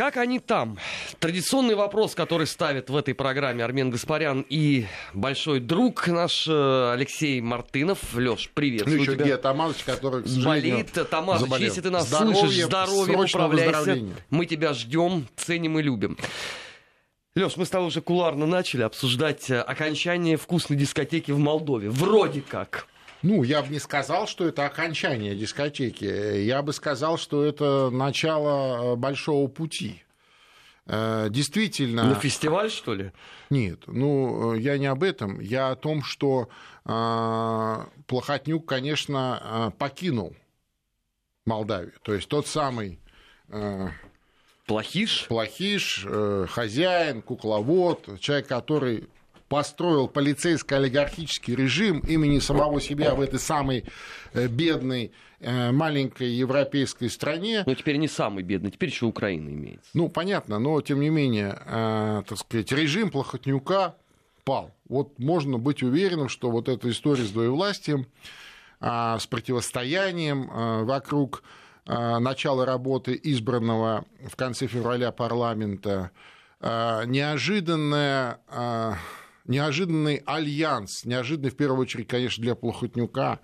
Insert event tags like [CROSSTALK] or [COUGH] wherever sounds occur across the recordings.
Как они там? Традиционный вопрос, который ставит в этой программе Армен Гаспарян и большой друг наш э, Алексей Мартынов. Леш, привет. Ну еще где Тамазыч, который, к Болит. Тамазыч, заболел. если ты нас здоровье, слышишь, здоровье, управляйся. Мы тебя ждем, ценим и любим. Леш, мы с тобой уже куларно начали обсуждать э, окончание вкусной дискотеки в Молдове. Вроде как. Ну, я бы не сказал, что это окончание дискотеки. Я бы сказал, что это начало э, большого пути. Э, действительно... На фестиваль, что ли? Нет, ну, я не об этом. Я о том, что э, Плохотнюк, конечно, покинул Молдавию. То есть тот самый... Плохиш? Плохиш, хозяин, кукловод, человек, который построил полицейско-олигархический режим имени самого себя в этой самой э, бедной э, маленькой европейской стране. Но теперь не самый бедный, теперь еще Украина имеется. Ну, понятно, но тем не менее, э, так сказать, режим Плохотнюка пал. Вот можно быть уверенным, что вот эта история с двоевластием, с противостоянием вокруг начала работы избранного в конце февраля парламента, неожиданная неожиданный альянс, неожиданный в первую очередь, конечно, для Плохотнюка,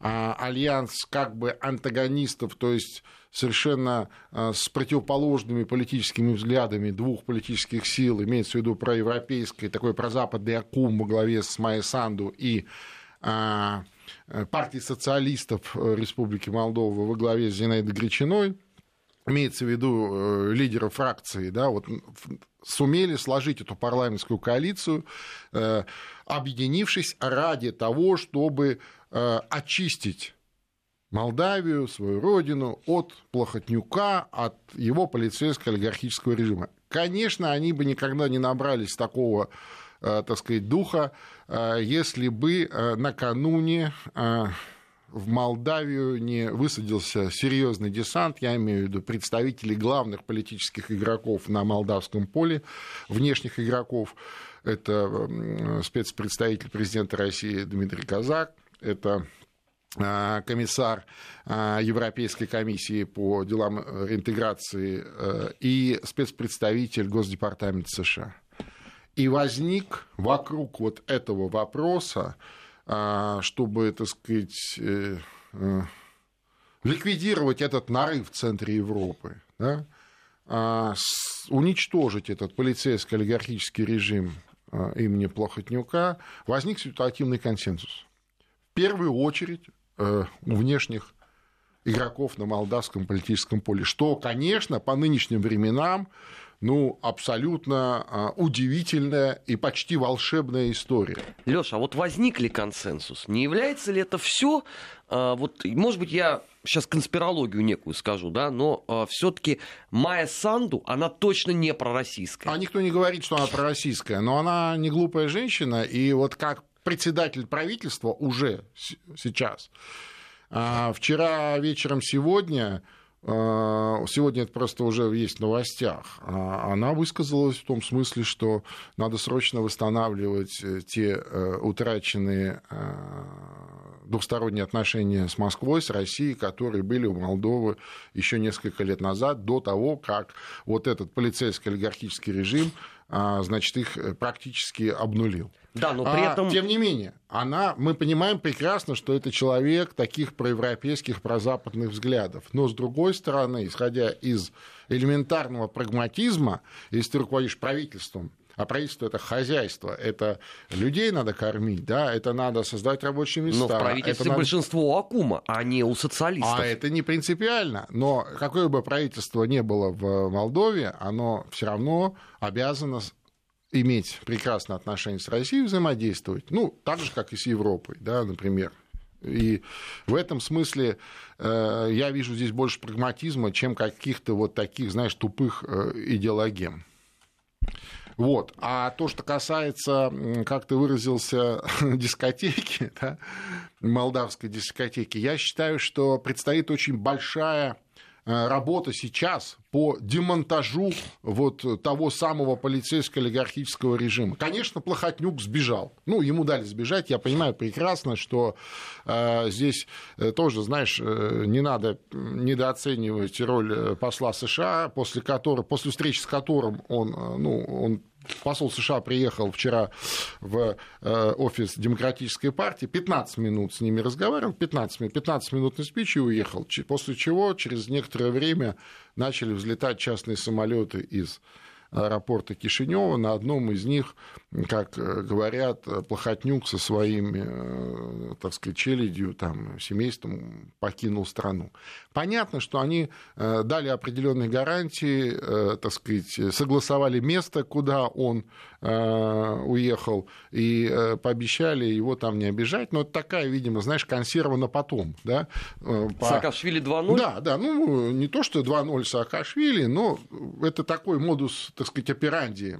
а, альянс как бы антагонистов, то есть совершенно а, с противоположными политическими взглядами двух политических сил, имеется в виду проевропейской, такой прозападный Акум во главе с Майя Санду и а, партии социалистов Республики Молдова во главе с Зинаидой Гречиной, имеется в виду э, лидеры фракции, да, вот сумели сложить эту парламентскую коалицию, э, объединившись ради того, чтобы э, очистить Молдавию, свою родину, от Плохотнюка, от его полицейско-олигархического режима. Конечно, они бы никогда не набрались такого так сказать, духа, если бы накануне в Молдавию не высадился серьезный десант, я имею в виду представителей главных политических игроков на молдавском поле, внешних игроков. Это спецпредставитель президента России Дмитрий Казак, это а, комиссар а, Европейской комиссии по делам интеграции э, и спецпредставитель Госдепартамента США. И возник вокруг вот этого вопроса чтобы, так сказать, э, э, ликвидировать этот нарыв в центре Европы, да, а, уничтожить этот полицейско-олигархический режим а, имени Плохотнюка, возник ситуативный консенсус. В первую очередь э, у внешних игроков на молдавском политическом поле, что, конечно, по нынешним временам ну, абсолютно а, удивительная и почти волшебная история. Леша, а вот возник ли консенсус? Не является ли это все, а, вот, может быть, я сейчас конспирологию некую скажу, да, но э, а, все-таки Майя Санду, она точно не пророссийская. А никто не говорит, что она пророссийская, но она не глупая женщина, и вот как председатель правительства уже сейчас. Вчера вечером сегодня а, сегодня это просто уже есть в новостях, а, она высказалась в том смысле, что надо срочно восстанавливать э, те э, утраченные а, двухсторонние отношения с Москвой, с Россией, которые были у Молдовы еще несколько лет назад, до того, как вот этот полицейский олигархический режим значит, их э, практически обнулил. Да, но при а, этом... Тем не менее, она, мы понимаем прекрасно, что это человек таких проевропейских, прозападных взглядов. Но, с другой стороны, исходя из элементарного прагматизма, если ты руководишь правительством, а правительство это хозяйство, это людей надо кормить, да, это надо создать рабочие места. Но в правительстве это большинство надо... у Акума, а не у социалистов. А это не принципиально. Но какое бы правительство ни было в Молдове, оно все равно обязано иметь прекрасные отношения с Россией, взаимодействовать, ну, так же, как и с Европой, да, например. И в этом смысле э, я вижу здесь больше прагматизма, чем каких-то вот таких, знаешь, тупых э, идеологем. Вот. А то, что касается, как ты выразился, [LAUGHS] дискотеки, [LAUGHS] да, молдавской дискотеки, я считаю, что предстоит очень большая работа сейчас по демонтажу вот того самого полицейско-олигархического режима. Конечно, Плохотнюк сбежал. Ну, ему дали сбежать. Я понимаю прекрасно, что э, здесь э, тоже, знаешь, э, не надо недооценивать роль э, посла США, после, которого, после встречи с которым он, ну, он посол США приехал вчера в э, офис Демократической партии, 15 минут с ними разговаривал, 15 минут, 15 минутный спич и уехал, после чего через некоторое время начали взлетать частные самолеты из аэропорта Кишинева. На одном из них, как э, говорят, Плохотнюк со своими, э, так сказать, челядью, там, семейством покинул страну. Понятно, что они э, дали определенные гарантии, так сказать, согласовали место, куда он уехал, и пообещали его там не обижать. Но это такая, видимо, знаешь, консерва на потом. Да? По... Саакашвили 2-0? Да, да, ну не то, что 2-0 Саакашвили, но это такой модус так сказать, операнди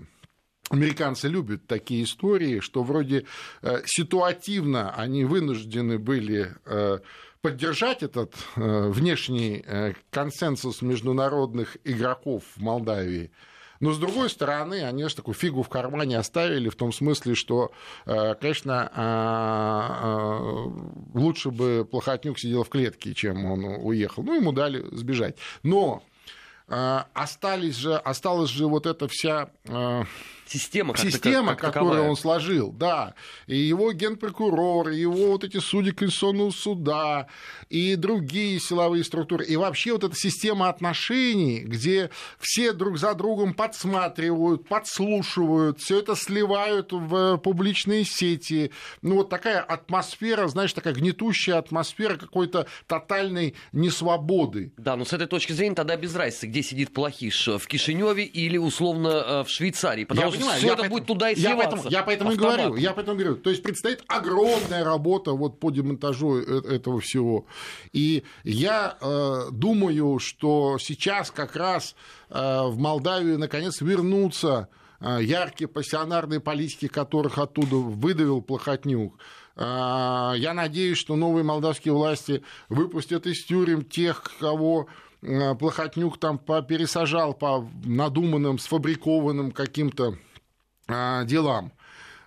Американцы любят такие истории, что вроде э, ситуативно они вынуждены были э, поддержать этот э, внешний консенсус международных игроков в Молдавии. Но, с другой стороны, они же такую фигу в кармане оставили в том смысле, что, конечно, лучше бы Плохотнюк сидел в клетке, чем он уехал. Ну, ему дали сбежать. Но а, остались же, осталась же вот эта вся а, Система, как Система, как которую таковая. он сложил, да. И его генпрокурор, и его вот эти судьи Конституционного суда, и другие силовые структуры. И вообще вот эта система отношений, где все друг за другом подсматривают, подслушивают, все это сливают в публичные сети. Ну, вот такая атмосфера, знаешь, такая гнетущая атмосфера какой-то тотальной несвободы. Да, но с этой точки зрения тогда без разницы, где сидит Плохиш, в Кишиневе или условно э, в Швейцарии. Потому что понимаю, все это поэтому, будет туда и я поэтому, я поэтому и говорю, я поэтому говорю. То есть предстоит огромная работа вот по демонтажу э, этого всего. И я э, думаю, что сейчас как раз э, в Молдавию наконец вернутся э, яркие пассионарные политики, которых оттуда выдавил Плохотнюк. Э, я надеюсь, что новые молдавские власти выпустят из тюрем тех, кого э, Плохотнюк там пересажал по надуманным, сфабрикованным каким-то делам.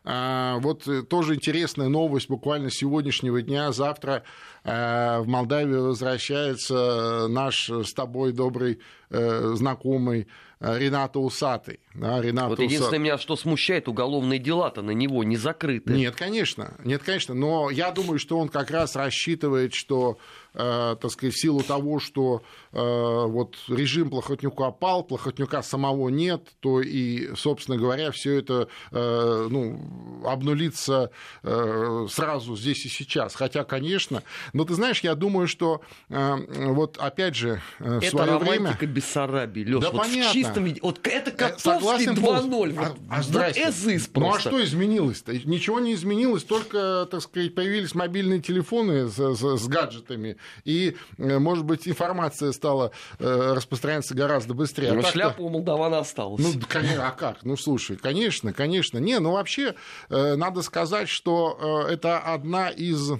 А, вот э, тоже интересная новость буквально сегодняшнего дня. Завтра э, в Молдавию возвращается наш с тобой добрый э, знакомый Рената Усатый. Да, Рената вот единственное Уса... меня, что смущает, уголовные дела-то на него не закрыты. Нет, конечно, нет, конечно, но я думаю, что он как раз рассчитывает, что Э, так сказать, в силу того, что э, вот режим Плохотнюка опал, Плохотнюка самого нет, то и, собственно говоря, все это э, ну, обнулится сразу здесь и сейчас. Хотя, конечно, но ты знаешь, я думаю, что вот опять же в это свое время... Бессарабии, Лёш, да вот понятно. в чистом виде. Вот это Котовский 2-0. Вот, а, а здрасте. ну а что изменилось-то? Ничего не изменилось, только, так сказать, появились мобильные телефоны с, с, с гаджетами, и, э, может быть, информация стала э, распространяться гораздо быстрее. Но а шляпа у молдаван осталась. Ну, конечно, а как? Ну, слушай, конечно, конечно. Не, ну, вообще, э, надо сказать, что это одна из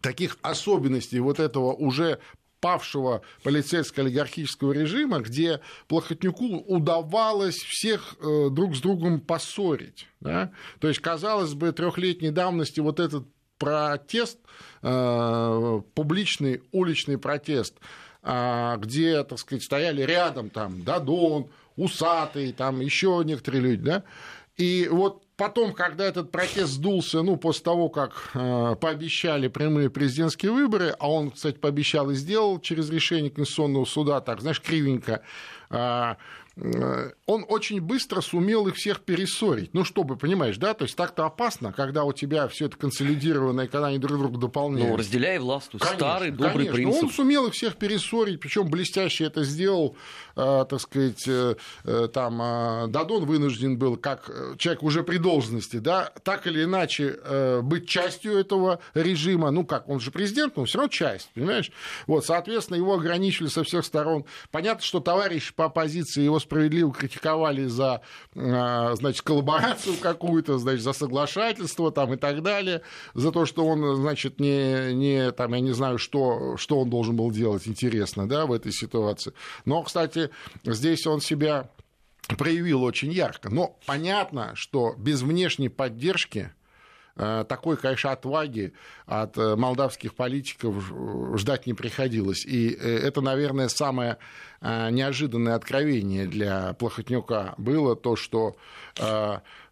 таких особенностей вот этого уже павшего полицейско-олигархического режима, где Плохотнюку удавалось всех друг с другом поссорить. Да? То есть, казалось бы, трехлетней давности вот этот протест, э, публичный уличный протест, э, где, так сказать, стояли рядом там Дадон, Усатый, там еще некоторые люди, да, и вот потом, когда этот протест сдулся, ну, после того, как э, пообещали прямые президентские выборы, а он, кстати, пообещал и сделал через решение Конституционного суда, так, знаешь, кривенько, Э, он очень быстро сумел их всех перессорить. Ну, чтобы, понимаешь, да, то есть так-то опасно, когда у тебя все это консолидировано, и когда они друг друга дополняют. Ну, разделяй власть, конечно, старый добрый конечно. принцип. Он сумел их всех перессорить, причем блестяще это сделал, э, так сказать, э, там, э, Дадон вынужден был, как человек уже при должности, да, так или иначе э, быть частью этого режима, ну, как, он же президент, но все равно часть, понимаешь? Вот, соответственно, его ограничили со всех сторон. Понятно, что товарищ по оппозиции его справедливо критиковали за, значит, коллаборацию какую-то, значит, за соглашательство там и так далее, за то, что он, значит, не, не там, я не знаю, что, что он должен был делать, интересно, да, в этой ситуации. Но, кстати, здесь он себя проявил очень ярко. Но понятно, что без внешней поддержки такой, конечно, отваги от э, молдавских политиков ждать не приходилось. И э, это, наверное, самое неожиданное откровение для Плохотнюка было то, что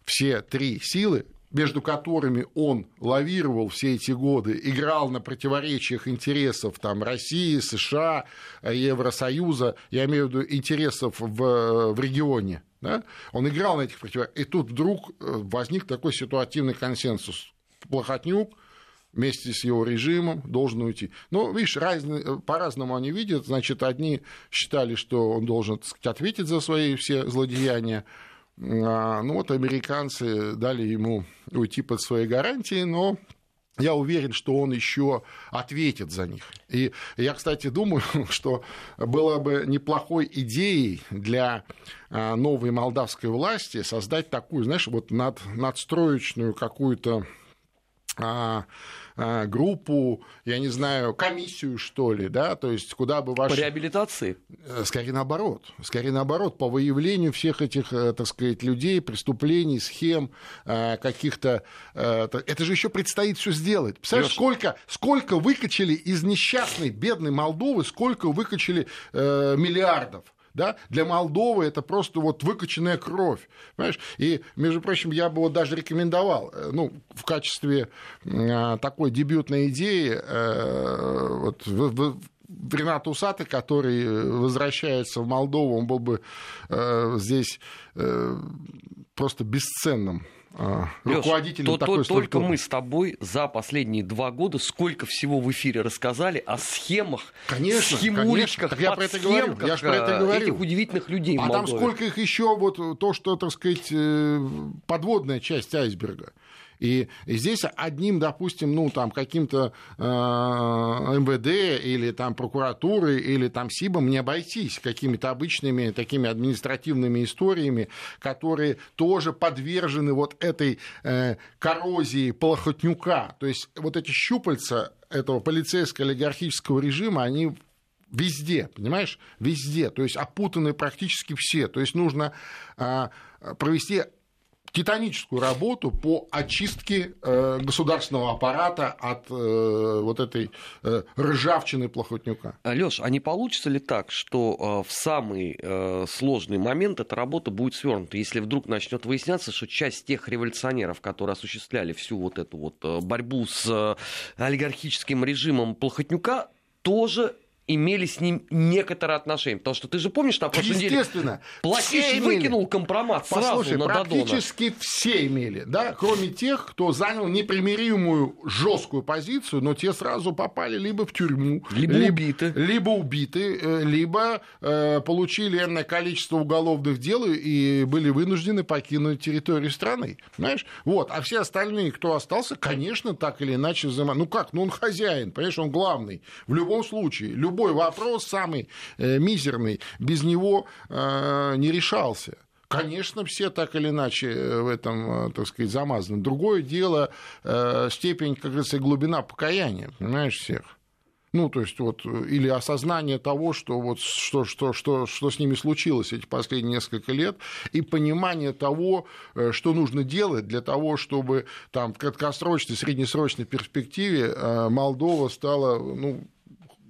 все три силы, между которыми он лавировал все эти годы, играл на противоречиях интересов там, России, США, Евросоюза, я имею в виду интересов в, в регионе. Да? Он играл на этих противоречиях. И тут вдруг э, возник такой ситуативный консенсус. Плохотнюк вместе с его режимом должен уйти. Ну, видишь, разные, э, по-разному они видят. Значит, одни считали, что он должен так сказать, ответить за свои все злодеяния, а, ну вот американцы дали ему уйти под свои гарантии, но я уверен, что он еще ответит за них. И я, кстати, думаю, [LAUGHS] что было бы неплохой идеей для а, новой молдавской власти создать такую, знаешь, вот над, надстроечную какую-то а, группу, я не знаю, комиссию, что ли, да, то есть куда бы ваш... По реабилитации? Э, скорее наоборот, скорее наоборот, по выявлению всех этих, э, так сказать, людей, преступлений, схем, э, каких-то... Это же еще предстоит все сделать. Представляешь, сколько, сколько выкачали из несчастной, бедной Молдовы, сколько выкачали миллиардов да, для Молдовы это просто вот выкачанная кровь, понимаешь? И, между прочим, я бы вот даже рекомендовал, э, ну, в качестве э, такой дебютной идеи, э, вот, Ренат Усаты, который возвращается в Молдову, он был бы здесь просто бесценным а, руководителем Леш, такой то, Только мы с тобой за последние два года сколько всего в эфире рассказали о схемах, конечно, схемулечках, конечно. я про это говорю. Я про это говорю. этих удивительных людей А там сколько их еще, вот то, что, так сказать, э, подводная часть айсберга. И, здесь одним, допустим, ну, там, каким-то э, МВД или там прокуратурой или там СИБом не обойтись какими-то обычными такими административными историями, которые тоже подвержены вот этой э, коррозии полохотнюка. То есть вот эти щупальца этого полицейско-олигархического режима, они везде, понимаешь, везде, то есть опутаны практически все. То есть нужно э, провести титаническую работу по очистке э, государственного аппарата от э, вот этой э, ржавчины Плохотнюка. Леш, а не получится ли так, что в самый сложный момент эта работа будет свернута, если вдруг начнет выясняться, что часть тех революционеров, которые осуществляли всю вот эту вот борьбу с олигархическим режимом Плохотнюка, тоже имели с ним некоторое отношение. Потому что ты же помнишь, на прошлой неделе Плакиш выкинул компромат сразу Послушай, на практически Додона. все имели, да, кроме тех, кто занял непримиримую жесткую позицию, но те сразу попали либо в тюрьму, либо, либо убиты, либо убиты, э, либо э, получили энное количество уголовных дел и были вынуждены покинуть территорию страны. Понимаешь? Вот. А все остальные, кто остался, конечно, так или иначе взаимодействуют. Ну как? Ну он хозяин, понимаешь, он главный. В любом случае, любой любой вопрос, самый э, мизерный, без него э, не решался. Конечно, все так или иначе э, в этом, так сказать, замазаны. Другое дело степень, как говорится, глубина покаяния, понимаешь, всех. Ну, то есть, вот, или осознание того, что, вот, что, что, что, что с ними случилось эти последние несколько лет, и понимание того, что нужно делать для того, чтобы там, в краткосрочной, среднесрочной перспективе Молдова стала ну,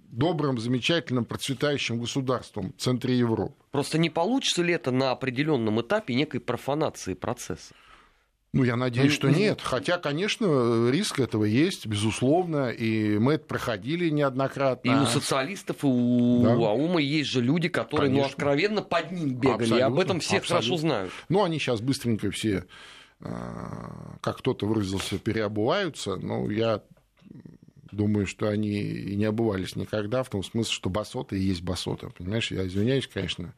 добрым, замечательным, процветающим государством в центре Европы. Просто не получится ли это на определенном этапе некой профанации процесса? Ну, я надеюсь, что нет. Хотя, конечно, риск этого есть, безусловно, и мы это проходили неоднократно. И у социалистов, и у да. АУМа есть же люди, которые, ну, конечно. ну, откровенно под ним бегали, абсолютно, и об этом все абсолютно. хорошо знают. Ну, они сейчас быстренько все, а, как кто-то выразился, переобуваются, но я думаю, что они и не обувались никогда, в том смысле, что басоты и есть басота. Понимаешь, я извиняюсь, конечно,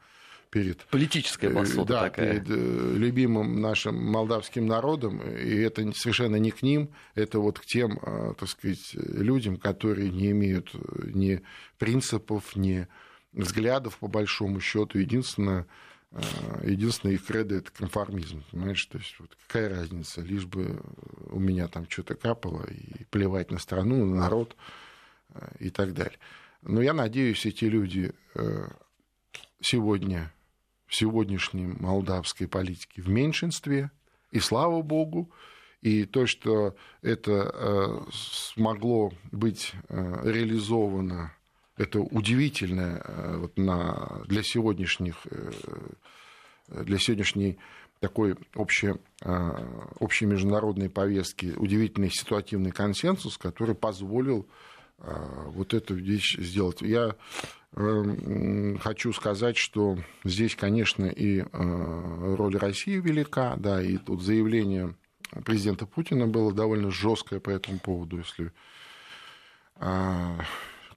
перед... Политическая э, басота да, такая. перед э, любимым нашим молдавским народом, и это совершенно не к ним, это вот к тем, э, так сказать, людям, которые не имеют ни принципов, ни взглядов, по большому счету. Единственное, единственное их кредо это конформизм, понимаешь, то есть вот какая разница, лишь бы у меня там что-то капало и плевать на страну, на народ и так далее. Но я надеюсь, эти люди сегодня в сегодняшней молдавской политике в меньшинстве, и слава богу, и то, что это э, смогло быть э, реализовано, это удивительно э, вот на, для сегодняшних, для сегодняшней такой общей, общей международной повестки, удивительный ситуативный консенсус, который позволил вот эту вещь сделать. Я хочу сказать, что здесь, конечно, и э, роль России велика, да, и тут заявление президента Путина было довольно жесткое по этому поводу, если э,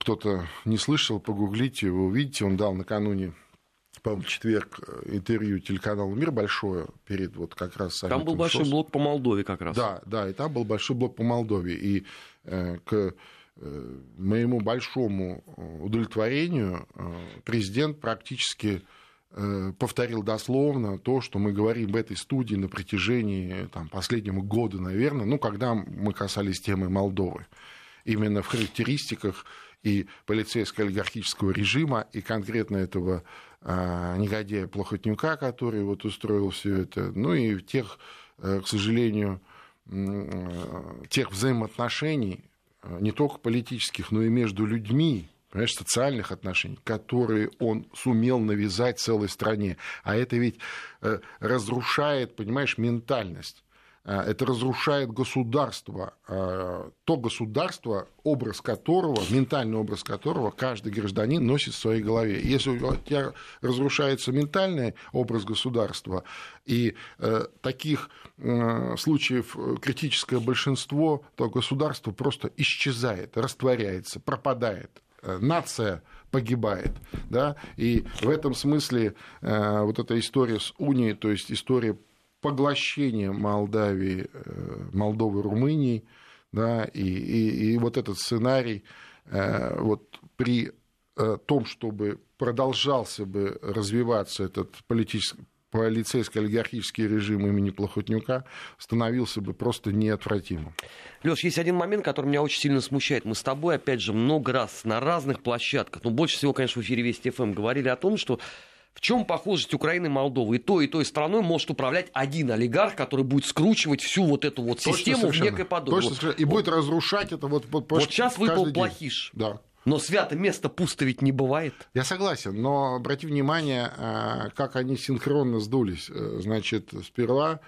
кто-то не слышал, погуглите, вы увидите, он дал накануне по-моему, четверг интервью телеканалу «Мир» большое перед вот как раз Там был большой ШОС. блок по Молдове как раз. Да, да, и там был большой блок по Молдове. И э, к Э, моему большому э, удовлетворению э, президент практически повторил дословно то, что мы говорим в этой студии на протяжении там, последнего года, наверное, ну, когда мы касались темы Молдовы. Именно в характеристиках и полицейско-олигархического режима, и конкретно этого а, негодяя Плохотнюка, который вот устроил все это, ну и тех, к сожалению, тех взаимоотношений, Э, не только политических, но и между людьми, понимаешь, социальных отношений, которые он сумел навязать целой стране. А это ведь э, разрушает, понимаешь, ментальность. Э, это разрушает государство, э, то государство, образ которого, ментальный образ которого каждый гражданин носит в своей голове. Если у тебя разрушается ментальный образ государства, и э, таких случаев критическое большинство, то государство просто исчезает, растворяется, пропадает. Нация погибает. Да? И в этом смысле вот эта история с унией, то есть история поглощение Молдавии, э, Молдовы Румынии, да, и, и, и вот этот сценарий э, вот при э, том, чтобы продолжался бы развиваться этот политический полицейско-олигархический режим имени Плохотнюка становился бы просто неотвратимым. Леш, есть один момент, который меня очень сильно смущает. Мы с тобой, опять же, много раз на разных площадках, но ну, больше всего, конечно, в эфире Вести ФМ говорили о том, что в чем похожесть Украины и Молдовы? И той, и той страной может управлять один олигарх, который будет скручивать всю вот эту вот Точно систему в некой подобие. Точно, вот. И будет разрушать это вот... Вот, вот сейчас выпал плохиш. Да. Но свято место пусто ведь не бывает. Я согласен, но обрати внимание, а, как они синхронно сдулись. Э, значит, сперва,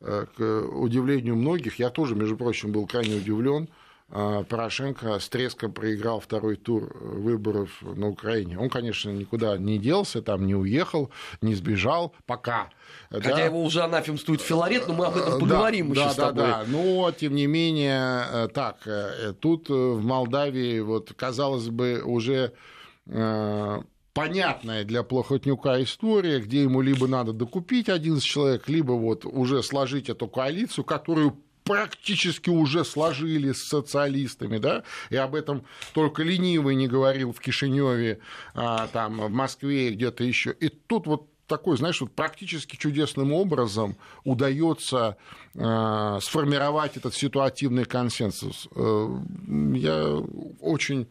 э, к удивлению многих, я тоже, между прочим, был крайне удивлен, Порошенко с треском проиграл второй тур выборов на Украине. Он, конечно, никуда не делся, там не уехал, не сбежал пока. Хотя да. его уже анафемствует Филарет, но мы об этом поговорим да, еще да, с тобой. Да, да, но, тем не менее, э, так, э, тут э, в Молдавии, вот, казалось бы, уже понятная для Плохотнюка история, где ему либо надо докупить 11 человек, либо вот уже сложить эту коалицию, которую практически уже сложили с социалистами, да, и об этом только ленивый не говорил в Кишиневе, а, там, в Москве и где-то еще. И тут вот такой, знаешь, вот практически чудесным образом удается э, сформировать этот ситуативный консенсус. Э, я очень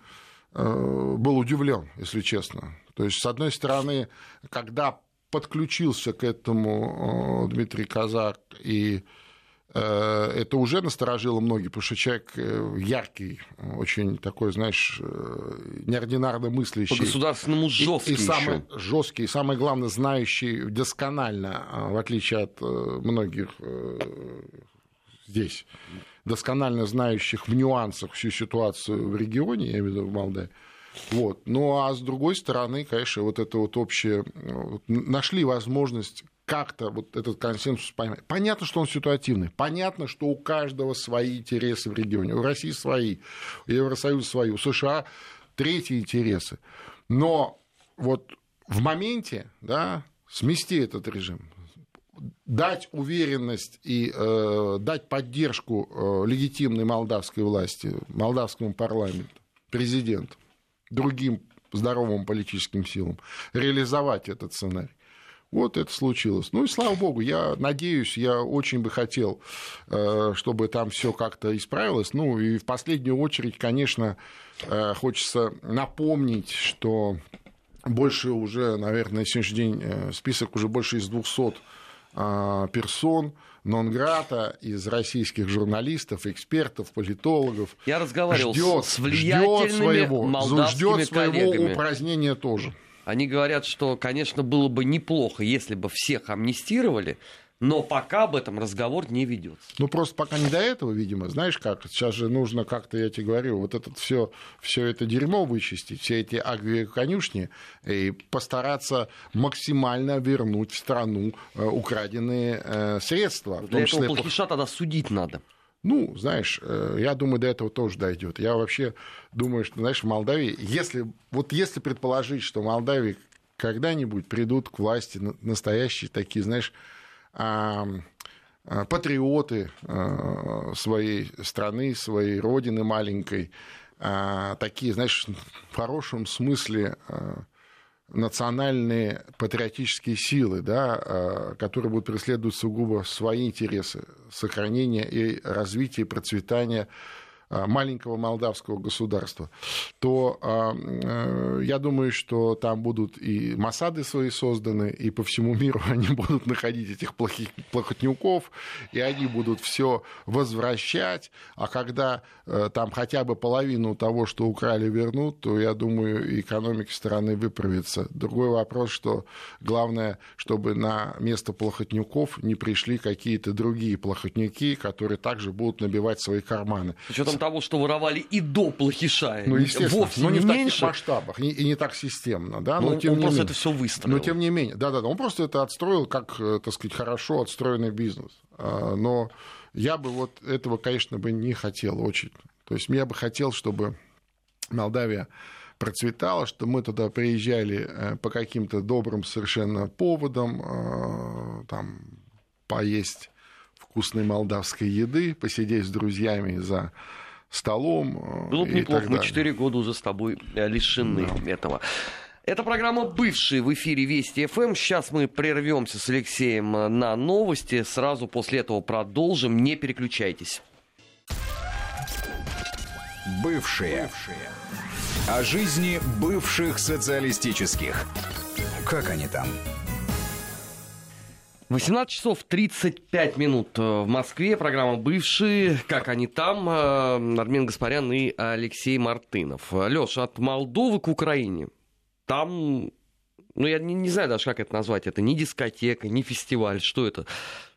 э, был удивлен, если честно. То есть, с одной стороны, когда подключился к этому э, Дмитрий Казак и Э, это уже насторожило многих, потому что человек э, яркий, очень такой, знаешь, э, неординарно мыслящий. По государственному жесткий. И, и самый жесткий, и самое главное, знающий досконально, в отличие от многих здесь, досконально знающих в нюансах всю ситуацию в регионе, я имею в виду в Молдавии. Вот. Ну а с другой стороны, конечно, вот это вот общее... Нашли возможность как-то вот этот консенсус поймать. Понятно, что он ситуативный. Понятно, что у каждого свои интересы в регионе. У России свои, у Евросоюза свои, у США третьи интересы. Но вот в моменте да, смести этот режим, дать уверенность и э, дать поддержку э, легитимной молдавской власти, молдавскому парламенту, президенту, другим здоровым политическим силам реализовать этот сценарий. Вот это случилось. Ну и слава богу, я надеюсь, я очень бы хотел, э, чтобы там все как-то исправилось. Ну и в последнюю очередь, конечно, э, хочется напомнить, что больше уже, наверное, на сегодняшний день э, список уже больше из 200 а, персон, Нонграта из российских журналистов, экспертов, политологов. Я разговаривал ждет, с влиятельными своего, ждет своего коллегами. упразднения тоже. Они говорят, что, конечно, было бы неплохо, если бы всех амнистировали, но пока об этом разговор не ведется. Ну, просто пока не до этого, видимо. Знаешь как, сейчас же нужно как-то, я тебе говорю, вот это все, все это дерьмо вычистить, все эти агроконюшни, и постараться максимально вернуть в страну э, украденные э, средства. Для в том этого числе... тогда судить надо. Ну, знаешь, э, я думаю, до этого тоже дойдет. Я вообще думаю, что, знаешь, в Молдавии, если, вот если предположить, что в Молдавии когда-нибудь придут к власти настоящие такие, знаешь, патриоты э, своей страны, своей родины маленькой, а, такие, знаешь, в хорошем смысле э, национальные патриотические силы, да, которые будут преследовать сугубо свои интересы сохранения и развития и процветания маленького молдавского государства, то а, э, я думаю, что там будут и Масады свои созданы, и по всему миру [LAUGHS] они будут находить этих плохих, плохотнюков, и они будут все возвращать, а когда э, там хотя бы половину того, что украли, вернут, то, я думаю, экономика страны выправится. Другой вопрос, что главное, чтобы на место плохотнюков не пришли какие-то другие плохотнюки, которые также будут набивать свои карманы. С учетом того, что воровали и до плохиша. Ну, естественно, Вовсе но не, не в таких масштабах и, и не так системно. Да? Но, но ну, тем он не просто менее, это все выстроил. Но тем не менее, да-да-да, он просто это отстроил как, э, так сказать, хорошо отстроенный бизнес. А, но я бы вот этого, конечно, бы не хотел очень. То есть я бы хотел, чтобы Молдавия процветала, что мы туда приезжали э, по каким-то добрым совершенно поводам, э, там, поесть вкусной молдавской еды, посидеть с друзьями за столом. Э, Было бы неплохо, мы 4 года уже с тобой лишены да. этого. Это программа «Бывшие» в эфире Вести ФМ. Сейчас мы прервемся с Алексеем э, на новости. Сразу после этого продолжим. Не переключайтесь. Бывшие. Бывшие. О жизни бывших социалистических. Как они там? 18 часов 35 минут э, в Москве. Программа «Бывшие». Как они там? Э, Армен Гаспарян и Алексей Мартынов. Леша, от Молдовы к Украине. Там, ну я не, не знаю даже, как это назвать. Это не дискотека, не фестиваль. Что это?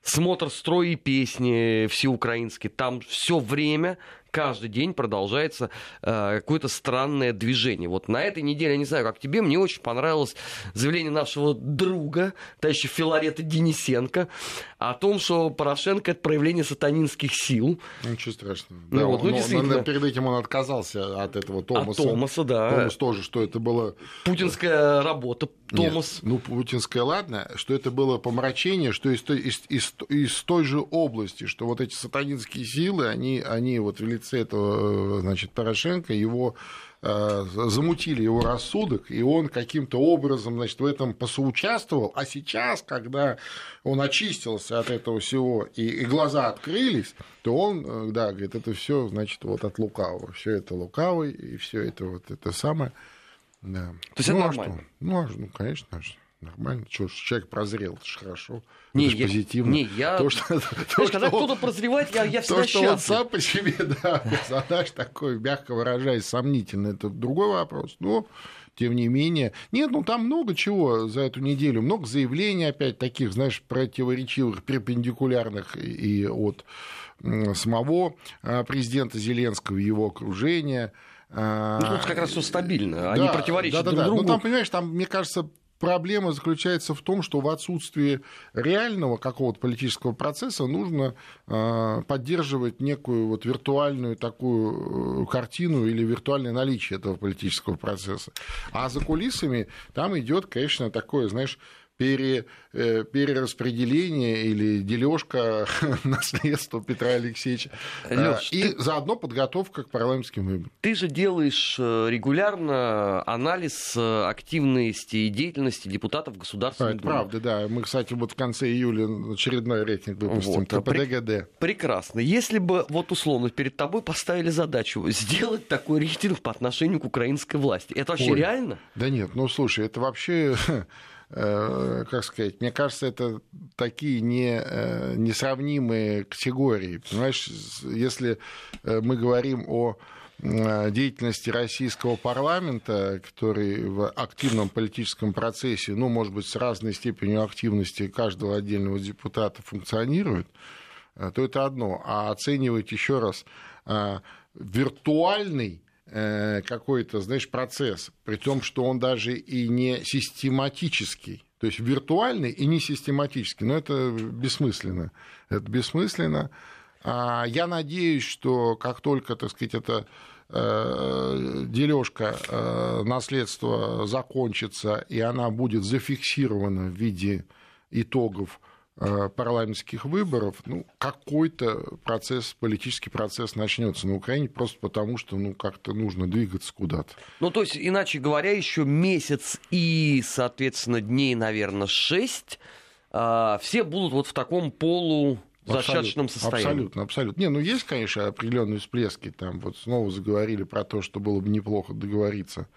Смотр строй и песни всеукраинские. Там все время каждый день продолжается э, какое-то странное движение. Вот на этой неделе, я не знаю, как тебе, мне очень понравилось заявление нашего друга, товарища Филарета Денисенко, о том, что Порошенко это проявление сатанинских сил. Ничего страшного. Ну, да, вот, ну, но, но, перед этим он отказался от этого Томаса. От Томаса, да. Томас тоже, что это было... Путинская работа, Томас. Нет, ну, путинская, ладно, что это было помрачение, что из, из, из, из той же области, что вот эти сатанинские силы, они, они вот в лице этого, значит, Порошенко, его э, замутили его рассудок, и он каким-то образом значит, в этом посоучаствовал. А сейчас, когда он очистился от этого всего, и, и глаза открылись, то он, э, да, говорит, это все, значит, вот от лукавого. Все это лукавый, и все это вот это самое. Да. То есть ну, это а нормально? Что? Ну, а, ну, конечно, нормально. Что человек прозрел, это же хорошо. Не, это я, позитивно. Не, я... То, что, [LAUGHS] Знаешь, когда кто-то прозревает, я, я всегда То, что он сам по себе, [LAUGHS] да, персонаж такой, мягко выражаясь, сомнительный, это другой вопрос. Но, тем не менее... Нет, ну там много чего за эту неделю. Много заявлений опять таких, знаешь, противоречивых, перпендикулярных и от самого а, президента Зеленского, его окружения. Ну, тут как раз все стабильно, да, они противоречат да, да, друг да. другу. Ну, там, понимаешь, там, мне кажется, проблема заключается в том, что в отсутствии реального какого-то политического процесса нужно э, поддерживать некую вот виртуальную такую э, картину или виртуальное наличие этого политического процесса. А за кулисами там идет, конечно, такое, знаешь, пере, э, перераспределение или дележка [LAUGHS] наследства Петра Алексеевича. Леш, и ты... заодно подготовка к парламентским выборам. Ты же делаешь э, регулярно анализ э, активности и деятельности депутатов Государственной а, Думы. правда, да. Мы, кстати, вот в конце июля очередной рейтинг выпустим. Вот. КПДГД. Прекрасно. Если бы вот условно перед тобой поставили задачу [LAUGHS] сделать такой рейтинг по отношению к украинской власти, это вообще Ой. реально? Да нет, ну слушай, это вообще [LAUGHS] как сказать, мне кажется, это такие не, э, несравнимые категории. Понимаешь, если э, мы говорим о деятельности российского парламента, который в активном политическом процессе, ну, может быть, с разной степенью активности каждого отдельного депутата функционирует, то это одно. А оценивать еще раз виртуальный Э, какой-то, знаешь, процесс, при том, что он даже и не систематический, то есть виртуальный и не систематический, но это бессмысленно. Это бессмысленно. А я надеюсь, что как только, так сказать, эта э, дележка э, наследства закончится, и она будет зафиксирована в виде итогов Э, парламентских выборов, ну, какой-то процесс, политический процесс начнется на Украине просто потому, что, ну, как-то нужно двигаться куда-то. Ну, то есть, иначе говоря, еще месяц и, соответственно, дней, наверное, шесть, а, все будут вот в таком полу зачаточном состоянии. Абсолютно, абсолютно. Не, ну есть, конечно, определенные всплески. Там вот снова заговорили про то, что было бы неплохо договориться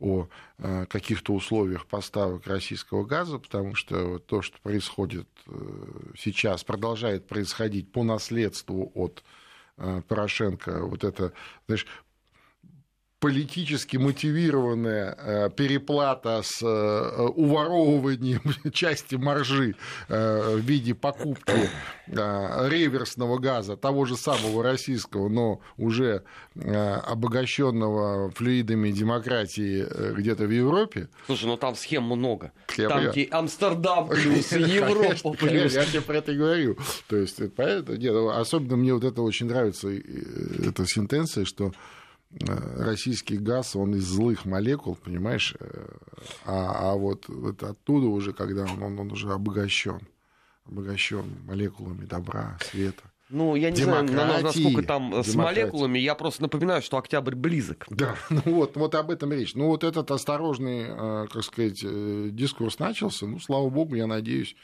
о э, каких-то условиях поставок российского газа, потому что то, что происходит э, сейчас, продолжает происходить по наследству от э, Порошенко, вот это, знаешь, политически мотивированная э, переплата с э, уворовыванием [LAUGHS] части маржи э, в виде покупки реверсного газа, того же самого российского, но уже обогащенного флюидами демократии где-то в Европе. Слушай, ну там схем много. Я там где Амстердам [LAUGHS] плюс, Европа плюс. Я тебе про это говорю. То есть, поэтому, нет, особенно мне вот это очень нравится, эта сентенция, что российский газ, он из злых молекул, понимаешь, э, а, а вот, вот оттуда уже, когда он, он, он уже обогащен, обогащен молекулами добра, света. Ну, я не знаю, насколько там демократии. с молекулами. Я просто напоминаю, что октябрь близок. Да, [LAUGHS] ну вот, вот об этом речь. Ну, вот этот осторожный, э, как сказать, дискурс начался. Ну, слава богу, я надеюсь,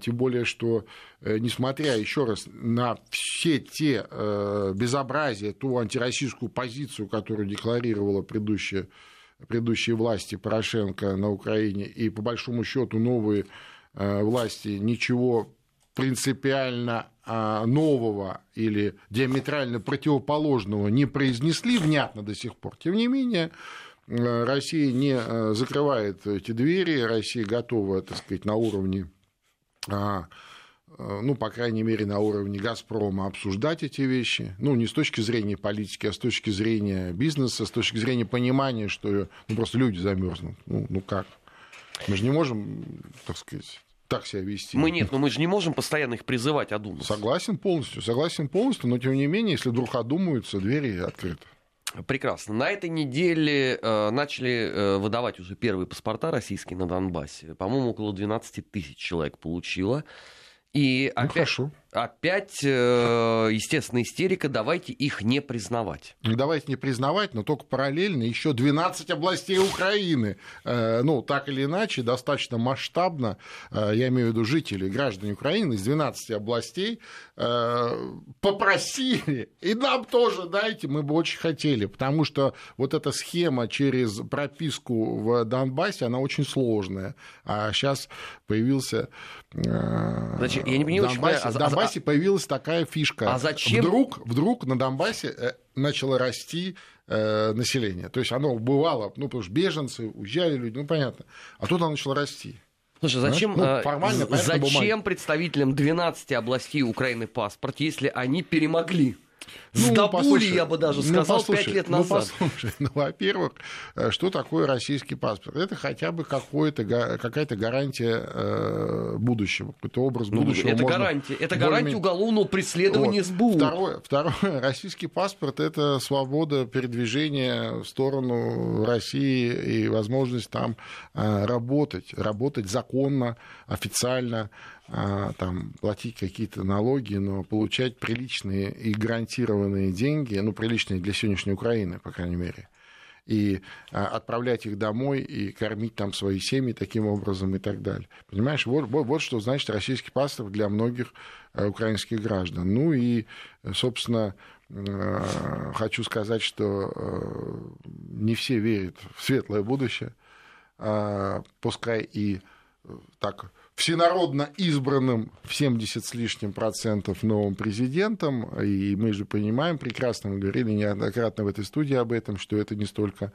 тем более, что, э, несмотря еще раз на все те э, безобразия, ту антироссийскую позицию, которую декларировала предыдущая, предыдущие власти Порошенко на Украине, и по большому счету новые э, власти ничего принципиально а, нового или диаметрально противоположного не произнесли внятно до сих пор. Тем не менее, Россия не закрывает эти двери, Россия готова, так сказать, на уровне а, ну, по крайней мере, на уровне «Газпрома» обсуждать эти вещи. Ну, не с точки зрения политики, а с точки зрения бизнеса, с точки зрения понимания, что ну, просто люди замерзнут. Ну, ну как? Мы же не можем, так сказать, так себя вести. Мы нет, но мы же не можем постоянно их призывать одуматься. Согласен полностью, согласен полностью, но тем не менее, если вдруг одумаются, двери открыты. Прекрасно. На этой неделе э, начали э, выдавать уже первые паспорта российские на Донбассе. По-моему, около 12 тысяч человек получило. И ну, опять, хорошо. Опять, э, естественно, истерика, давайте их не признавать. Не давайте не признавать, но только параллельно еще 12 областей Украины. Э, ну, так или иначе, достаточно масштабно, э, я имею в виду жители, граждане Украины из 12 областей попросили, и нам тоже дайте, мы бы очень хотели, потому что вот эта схема через прописку в Донбассе, она очень сложная. А сейчас появился Значит, я не понимаю, Донбассе, а, в Донбассе а, появилась такая фишка. А зачем? Вдруг, вдруг на Донбассе э, начало расти э, население. То есть оно бывало, ну, потому что беженцы, уезжали люди, ну, понятно. А тут оно начало расти. Слушай, зачем, ну, э, формально, зачем представителям 12 областей Украины паспорт, если они перемогли? Ну, Сдобули, я бы даже ну, сказал, ну, 5 лет назад. Ну, послушай, [LAUGHS] ну, во-первых, э, что такое российский паспорт? Это хотя бы какая-то гарантия э, будущего, какой-то образ ну, будущего. Это гарантия, это гарантия уголовного преследования вот. СБУ. Второе, второе, [LAUGHS] российский паспорт – это свобода передвижения в сторону России и возможность там э, работать, работать законно, официально, там, платить какие-то налоги, но получать приличные и гарантированные деньги, ну, приличные для сегодняшней Украины, по крайней мере, и а, отправлять их домой и кормить там свои семьи таким образом и так далее. Понимаешь, вот, вот, вот что значит российский паспорт для многих а, украинских граждан. Ну и, собственно, хочу сказать, что не все верят в светлое будущее, пускай и так всенародно избранным в 70 с лишним процентов новым президентом. И мы же понимаем прекрасно, мы говорили неоднократно в этой студии об этом, что это не столько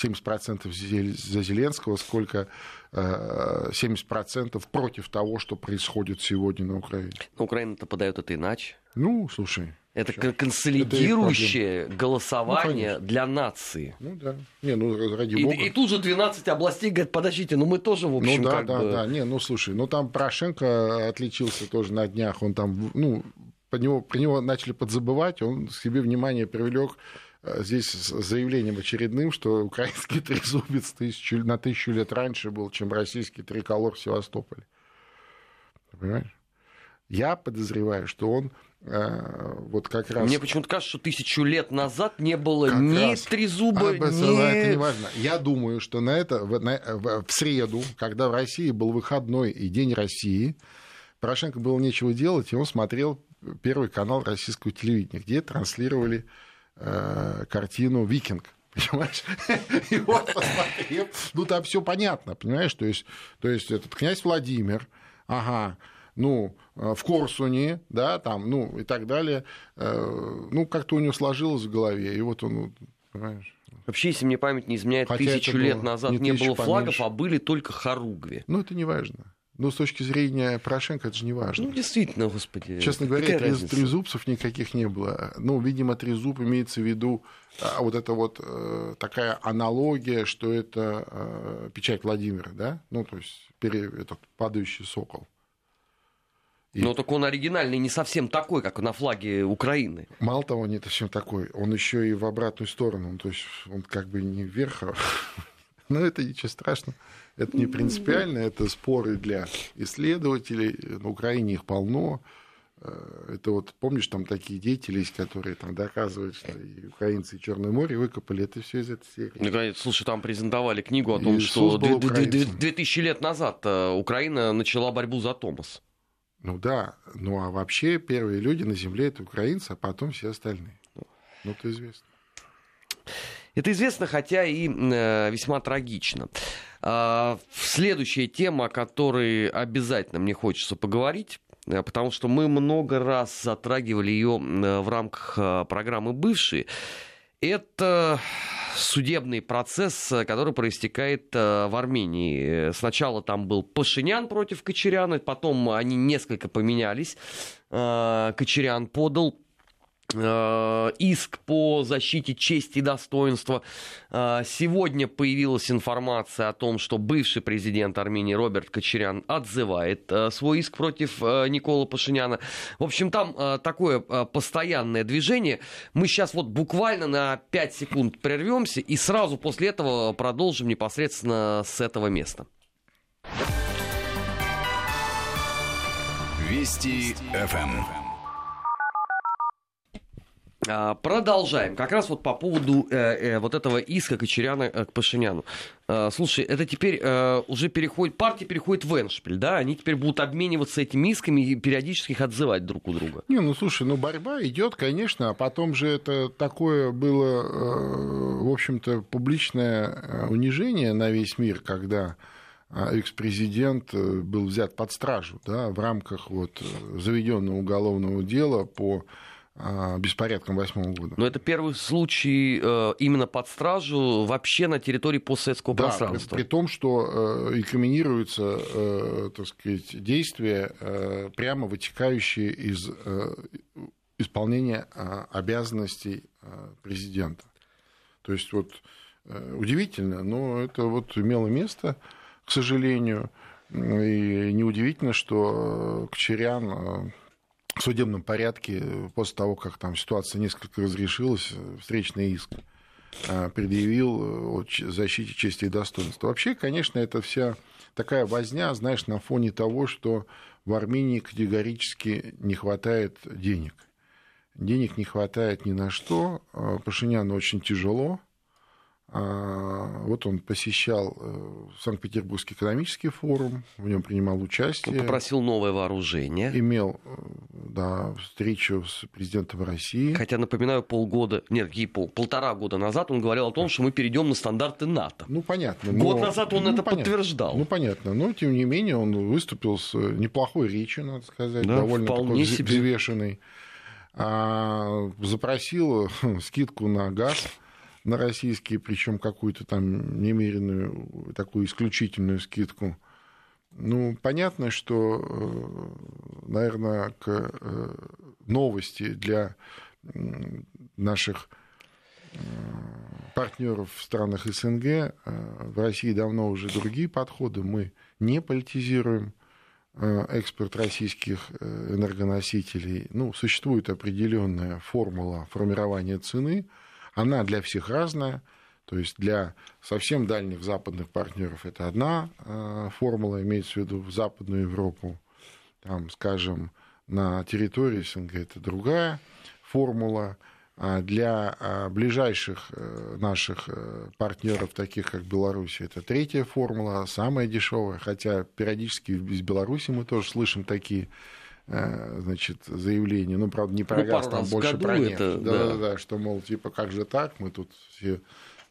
70% за Зеленского, сколько 70% э, против того, что происходит сегодня на Украине. Но Украина-то подает это иначе. Ну, слушай, это Сейчас. консолидирующее это голосование ну, для нации. Ну да. Не, ну ради и, бога. И тут же 12 областей говорят, подождите, ну мы тоже, в общем, Ну да, как да, бы... да. Не, ну слушай, ну там Порошенко отличился тоже на днях. Он там, ну, по него, про него начали подзабывать, он себе внимание привлек э, здесь с заявлением очередным, что украинский [LAUGHS] трезубец тысячу, на тысячу лет раньше был, чем российский триколор в Севастополе. Понимаешь? Я подозреваю, что он Э, вот как раз... Мне почему-то кажется, что тысячу лет назад не было как ни раз... трезуба, а, ни... Это не важно. Я думаю, что на это, в, на, в, в среду, когда в России был выходной и День России, Порошенко было нечего делать, и он смотрел первый канал российского телевидения, где транслировали э, картину «Викинг». [LAUGHS] Понимаешь? И вот посмотрел, ну там все понятно, понимаешь? То есть, то есть этот князь Владимир, ага, ну, э, в Корсуне, да, там, ну, и так далее. Э, ну, как-то у него сложилось в голове, и вот он, понимаешь... Вообще, если мне память не изменяет, Хотя тысячу лет назад не, не было флагов, поменьше. а были только хоругви. Ну, это не важно. Но с точки зрения Порошенко это же не важно. Ну, действительно, господи. Честно говоря, трез, трезубцев никаких не было. Ну, видимо, трезуб имеется в виду а, вот это вот э, такая аналогия, что это э, печать Владимира, да? Ну, то есть пере, этот падающий сокол. И... Но только он оригинальный не совсем такой, как на флаге Украины. Мало того, не совсем такой, он еще и в обратную сторону. То есть он как бы не вверх, а... [LAUGHS] но это ничего страшного. Это не принципиально, это споры для исследователей. На Украине их полно. Э, это вот, помнишь, там такие деятели есть, которые там доказывают, что и украинцы и Черное море выкопали. Это все из этой серии. Ну, слушай, там презентовали книгу о том, Иисус что 2000 лет назад э, Украина начала борьбу за Томас. Ну да, ну а вообще первые люди на Земле это украинцы, а потом все остальные. Ну, это известно. Это известно, хотя и э, весьма трагично. Э, следующая тема, о которой обязательно мне хочется поговорить, э, потому что мы много раз затрагивали ее э, в рамках э, программы «Бывшие», это судебный процесс, который проистекает э, в Армении. Сначала там был Пашинян против Кочеряна, потом они несколько поменялись. Э, Кочерян подал Э, иск по защите чести и достоинства. Э, сегодня появилась информация о том, что бывший президент Армении Роберт Кочерян отзывает э, свой иск против Никола Пашиняна. В общем, там такое постоянное движение. Мы сейчас вот буквально на 5 секунд прервемся и сразу после этого продолжим непосредственно с этого места. Вести ФМ. А, продолжаем. Как раз вот по поводу э, э, вот этого иска Кочеряна э, к Пашиняну. Э, слушай, это теперь э, уже переходит, партия переходит в Эншпиль, да? Они теперь будут обмениваться этими исками и периодически их отзывать друг у друга. Не, ну слушай, ну борьба идет, конечно, а потом же это такое было, э, в общем-то, публичное э, унижение на весь мир, когда э, экс-президент был взят под стражу да, в рамках вот заведенного уголовного дела по а, беспорядкам восьмого года. Но это первый случай э, именно под стражу вообще на территории постсоветского да, пространства. При, при том, что э, инкриминируются, э, так сказать, действия, прямо вытекающие из исполнения обязанностей президента. То есть вот удивительно, но это вот имело место, к сожалению. И неудивительно, что Кочерян в судебном порядке, после того, как там ситуация несколько разрешилась, встречный иск предъявил о защите чести и достоинства. Вообще, конечно, это вся такая возня, знаешь, на фоне того, что в Армении категорически не хватает денег. Денег не хватает ни на что. А Пашиняну очень тяжело. А, вот он посещал э, Санкт-Петербургский экономический форум, в нем принимал участие. Он попросил новое вооружение. Имел э, да, встречу с президентом России. Хотя, напоминаю, полгода, нет, пол, полтора года назад он говорил о том, что мы перейдем на стандарты НАТО. Ну, понятно. Год но... назад он ну, это понятно. подтверждал. Ну, понятно. Но, тем не менее, он выступил с неплохой речью, надо сказать, да, довольно такой себе. взвешенный. А, запросил скидку на газ на российские, причем какую-то там немеренную, такую исключительную скидку. Ну, понятно, что, э, наверное, к э, новости для наших э, партнеров в странах СНГ в России давно уже другие подходы. Мы не политизируем экспорт российских энергоносителей. Ну, существует определенная формула формирования цены – она для всех разная. То есть для совсем дальних западных партнеров это одна э, формула, имеется в виду в Западную Европу. Там, скажем, на территории СНГ это другая формула. А для а, ближайших э, наших э, партнеров, таких как Беларусь, это третья формула, самая дешевая. Хотя периодически из Беларуси мы тоже слышим такие значит, заявление, ну, правда, не про ну, газ, там больше про нефть. Это, да, да, да, да, что, мол, типа, как же так, мы тут все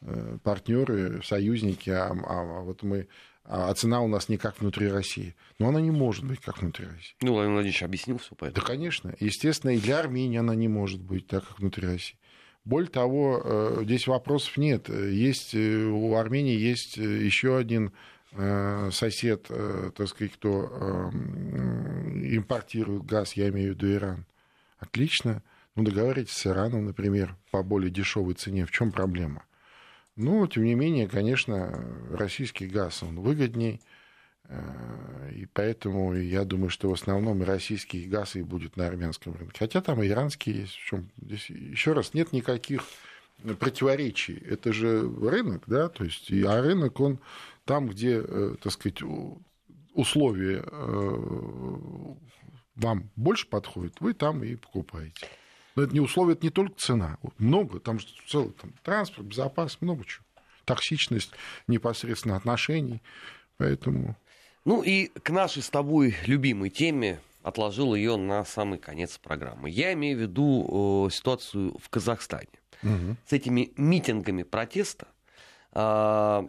э, партнеры, союзники, а, а, а вот мы а, а цена у нас не как внутри России. Но она не может быть как внутри России. Ну, Владимир Владимирович объяснил все поэтому. Да, конечно. Естественно, и для Армении она не может быть так, как внутри России. Более того, э, здесь вопросов нет. Есть, у Армении есть еще один Э, сосед, э, так сказать, кто эм, импортирует газ, я имею в виду Иран, отлично. Ну, договоритесь с Ираном, например, по более дешевой цене. В чем проблема? Ну, тем не менее, конечно, российский газ, он выгодней. Э, и поэтому я думаю, что в основном и российский газ и будет на армянском рынке. Хотя там и иранский есть. В чем здесь еще раз нет никаких противоречий. Это же рынок, да, то есть, а рынок, он там, где, э, так сказать, условия э, вам больше подходят, вы там и покупаете. Но это не условие, это не только цена. Много, там же целый там, транспорт, безопасность, много чего. Токсичность непосредственно отношений. Поэтому... Ну и к нашей с тобой любимой теме отложил ее на самый конец программы. Я имею в виду э, ситуацию в Казахстане. Угу. С этими митингами протеста э,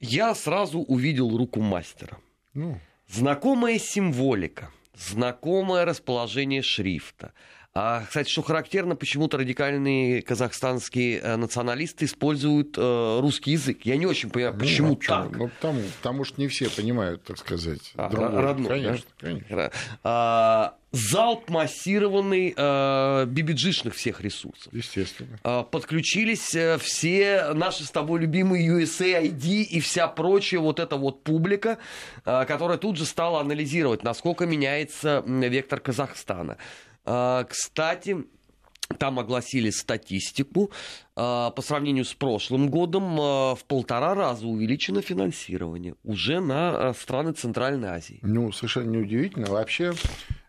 я сразу увидел руку мастера. Ну. Знакомая символика, знакомое расположение шрифта. А, кстати, что характерно, почему-то радикальные казахстанские э, националисты используют э, русский язык. Я не очень понимаю, ну, почему ну, так. Ну, потому, потому что не все понимают, так сказать. А, родной, конечно, да? конечно. А, залп массированный э, бибиджишных всех ресурсов. Естественно. Э, подключились э, все наши с тобой любимые USAID и вся прочая вот эта вот публика, э, которая тут же стала анализировать, насколько меняется вектор Казахстана. А, кстати, там огласили статистику. А, по сравнению с прошлым годом а, в полтора раза увеличено финансирование уже на страны Центральной Азии. Ну, совершенно неудивительно. Вообще,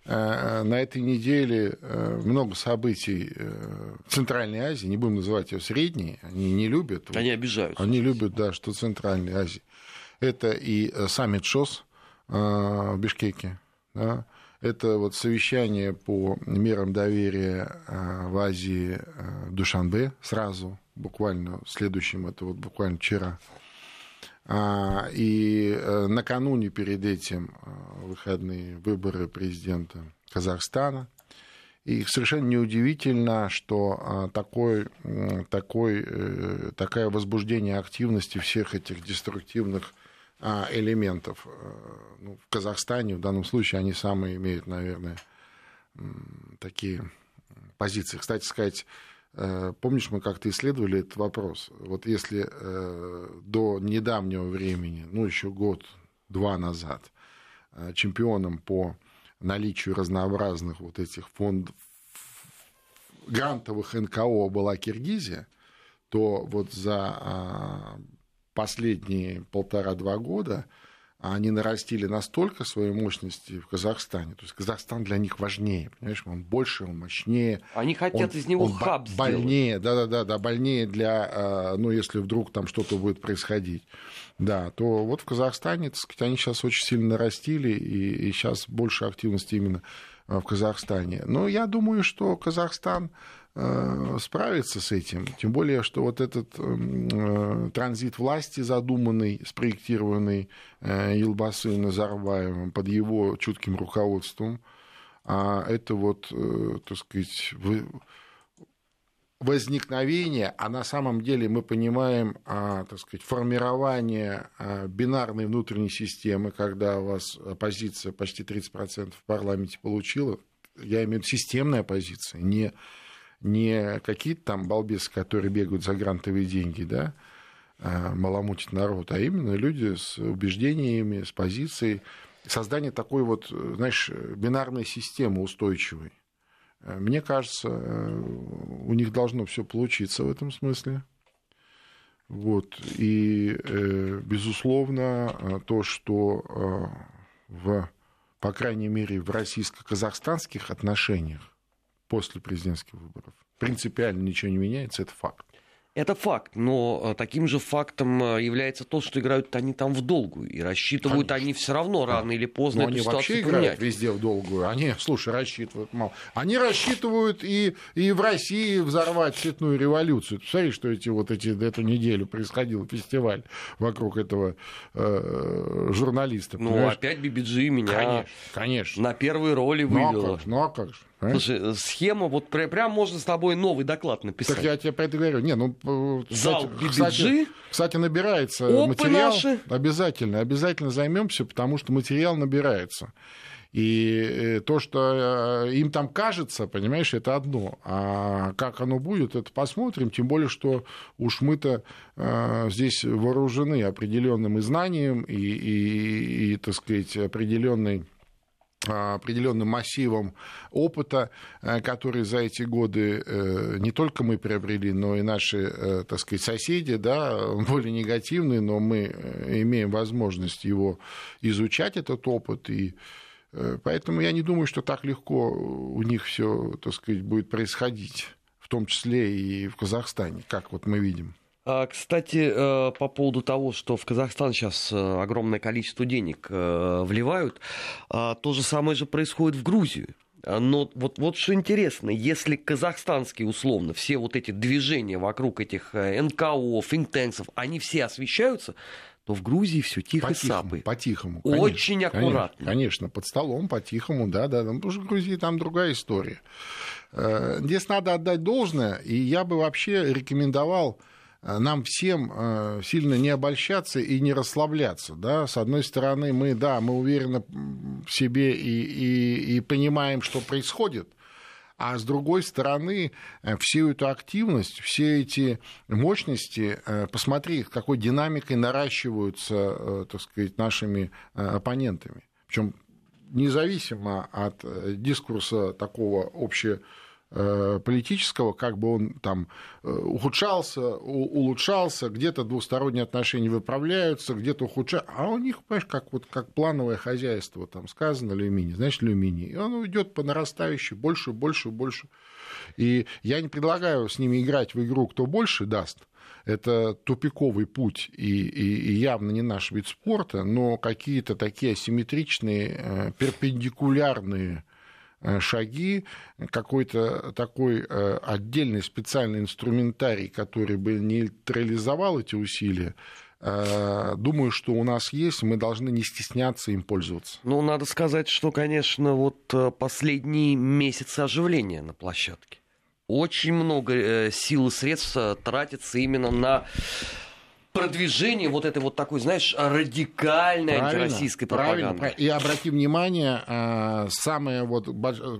на этой неделе много событий в Центральной Азии, не будем называть ее средней, они не любят. Они обижаются. Они любят, да, что Центральной Азии. Это и саммит ШОС в Бишкеке, да, это вот совещание по мерам доверия э, в Азии э, Душанбе сразу, буквально следующим, это вот буквально вчера. А, и э, накануне перед этим выходные выборы президента Казахстана. И совершенно неудивительно, что такой, такой, такое возбуждение активности всех этих деструктивных а, элементов. Э, ну, в Казахстане в данном случае они самые имеют, наверное, такие позиции. Кстати сказать, э, помнишь, мы как-то исследовали этот вопрос. Вот если э, до недавнего времени, ну еще год-два назад, чемпионом по наличию разнообразных вот этих фондов, грантовых НКО была Киргизия, то вот за а, последние полтора-два года они нарастили настолько свои мощности в Казахстане. То есть Казахстан для них важнее, понимаешь, он больше, он мощнее. Они хотят он, из него хаб больнее, да-да-да, да, больнее для, а, ну, если вдруг там что-то будет происходить. Да, то вот в Казахстане, так сказать, они сейчас очень сильно нарастили, и, и сейчас больше активности именно а, в Казахстане. Но я думаю, что Казахстан Э, справиться с этим. Тем более, что вот этот эм, э, транзит власти задуманный, спроектированный э, Елбасы Назарбаевым под его чутким руководством, а это вот, так сказать, возникновение, а на самом деле мы понимаем, а, так сказать, формирование а, бинарной внутренней системы, когда у вас оппозиция почти 30% в парламенте получила, я имею в виду системная оппозиция, не не какие-то там балбесы, которые бегают за грантовые деньги, да, а, маломутить народ, а именно люди с убеждениями, с позицией, создание такой вот, знаешь, бинарной системы устойчивой. Мне кажется, у них должно все получиться в этом смысле. Вот. И, э, безусловно, то, что э, в, по крайней мере, в российско-казахстанских отношениях после президентских выборов. Принципиально ничего не меняется, это факт. Это факт, но э, таким же фактом э, является то, что играют они там в долгую, и рассчитывают Конечно. они все равно рано да. или поздно но эту они вообще поменять. играют везде в долгую. Они, слушай, рассчитывают мало. Они рассчитывают и, и в России взорвать цветную революцию. Ты посмотри, что эти вот эти эту неделю происходил фестиваль вокруг этого э, журналиста. Ну, понимаешь? опять Бибиджи меня конечно, конечно. на первые роли вывела. Ну, а как же? Ну, а как же? А? Слушай, э, схема, вот прям можно с тобой новый доклад написать. Так я тебе про это говорю. Не, ну, э, Зал кстати, кстати, кстати, набирается Опы материал. Наши. Обязательно, обязательно займемся, потому что материал набирается. И э, то, что им там кажется, понимаешь, это одно. А как оно будет, это посмотрим. Тем более, что уж мы-то здесь вооружены определенным и знанием, и, и, и так сказать, определенной определенным массивом опыта, э, который за эти годы э, не только мы приобрели, но и наши, э, так сказать, соседи, да, [LAUGHS] более негативные, но мы имеем возможность его изучать, этот опыт, и поэтому я не думаю, что так легко у них все, так сказать, будет происходить, в том числе и в Казахстане, как вот мы видим. А, кстати, э, по поводу того, что в Казахстан сейчас э, огромное количество денег э, вливают, а, то же самое же происходит в Грузию. А, но вот, вот что интересно, если казахстанские, условно, все вот эти движения вокруг этих НКО, финтенксов, они все освещаются, то в Грузии все тихо по-тихому, сапы. По-тихому. Очень аккуратно. Конечно, конечно, под столом, по-тихому, да, да. Потому что в Грузии там другая история. Здесь надо отдать должное, и я бы вообще рекомендовал нам всем э, сильно не обольщаться и не расслабляться. Да? С одной стороны, мы, да, мы уверены в себе и, и, и понимаем, что происходит, а с другой стороны, э, всю эту активность, все эти мощности, посмотри, какой динамикой наращиваются, так сказать, нашими оппонентами. Причем независимо от дискурса такого общего Э, политического, как бы он там э, ухудшался, улучшался, где-то двусторонние отношения выправляются, где-то ухудшаются, а у них, понимаешь, как, вот, как плановое хозяйство, там сказано алюминий, значит алюминий, и он идет по нарастающей, больше, больше, больше. И я не предлагаю с ними играть в игру, кто больше даст, это тупиковый путь и, и, и явно не наш вид спорта, но какие-то такие асимметричные, э, перпендикулярные Э, шаги, какой-то такой э, отдельный специальный инструментарий, который бы нейтрализовал эти усилия, э, Думаю, что у нас есть, мы должны не стесняться им пользоваться. Ну, надо сказать, что, конечно, вот последние месяцы оживления на площадке. Очень много сил и средств тратится именно на продвижение вот этой вот такой, знаешь, радикальной правильно, антироссийской пропаганды. Правильно. И обрати внимание, э, самое, вот,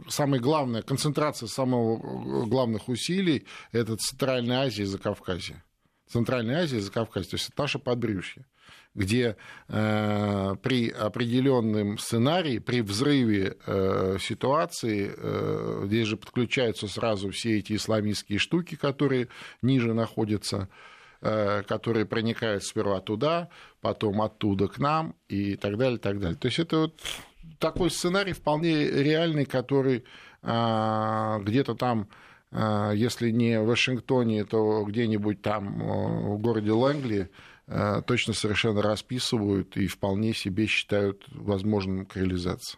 самое главное, концентрация самых главных усилий – это Центральная Азия и Закавказье. Центральная Азия и Закавказье, то есть это наше подбрюшье где э, при определенном сценарии, при взрыве э, ситуации, э, здесь же подключаются сразу все эти исламистские штуки, которые ниже находятся, э, которые проникают сперва туда, потом оттуда к нам и так далее, так далее. То есть это вот такой сценарий вполне реальный, который э, где-то там э, если не в Вашингтоне, то где-нибудь там э, в городе Лэнгли Э, точно совершенно расписывают и вполне себе считают возможным к реализации.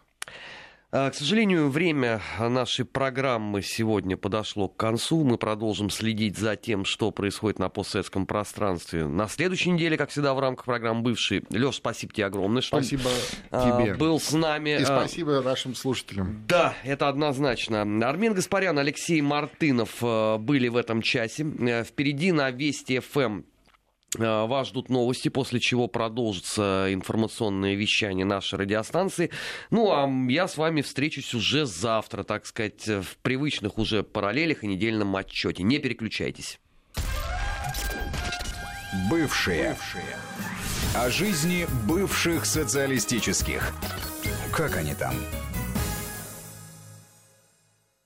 А, к сожалению, время нашей программы сегодня подошло к концу. Мы продолжим следить за тем, что происходит на постсоветском пространстве на следующей неделе, как всегда, в рамках программы «Бывший». Леш, спасибо тебе огромное, что спасибо а, тебе. был с нами. И а, спасибо нашим слушателям. Да, это однозначно. Армен Гаспарян, Алексей Мартынов были в этом часе. Э, впереди на Вести ФМ Э, вас ждут новости, после чего продолжится информационное вещание нашей радиостанции. Ну, а я с вами встречусь уже завтра, так сказать, в привычных уже параллелях и недельном отчете. Не переключайтесь. Бывшие. Бывшие. О жизни бывших социалистических. Как они там?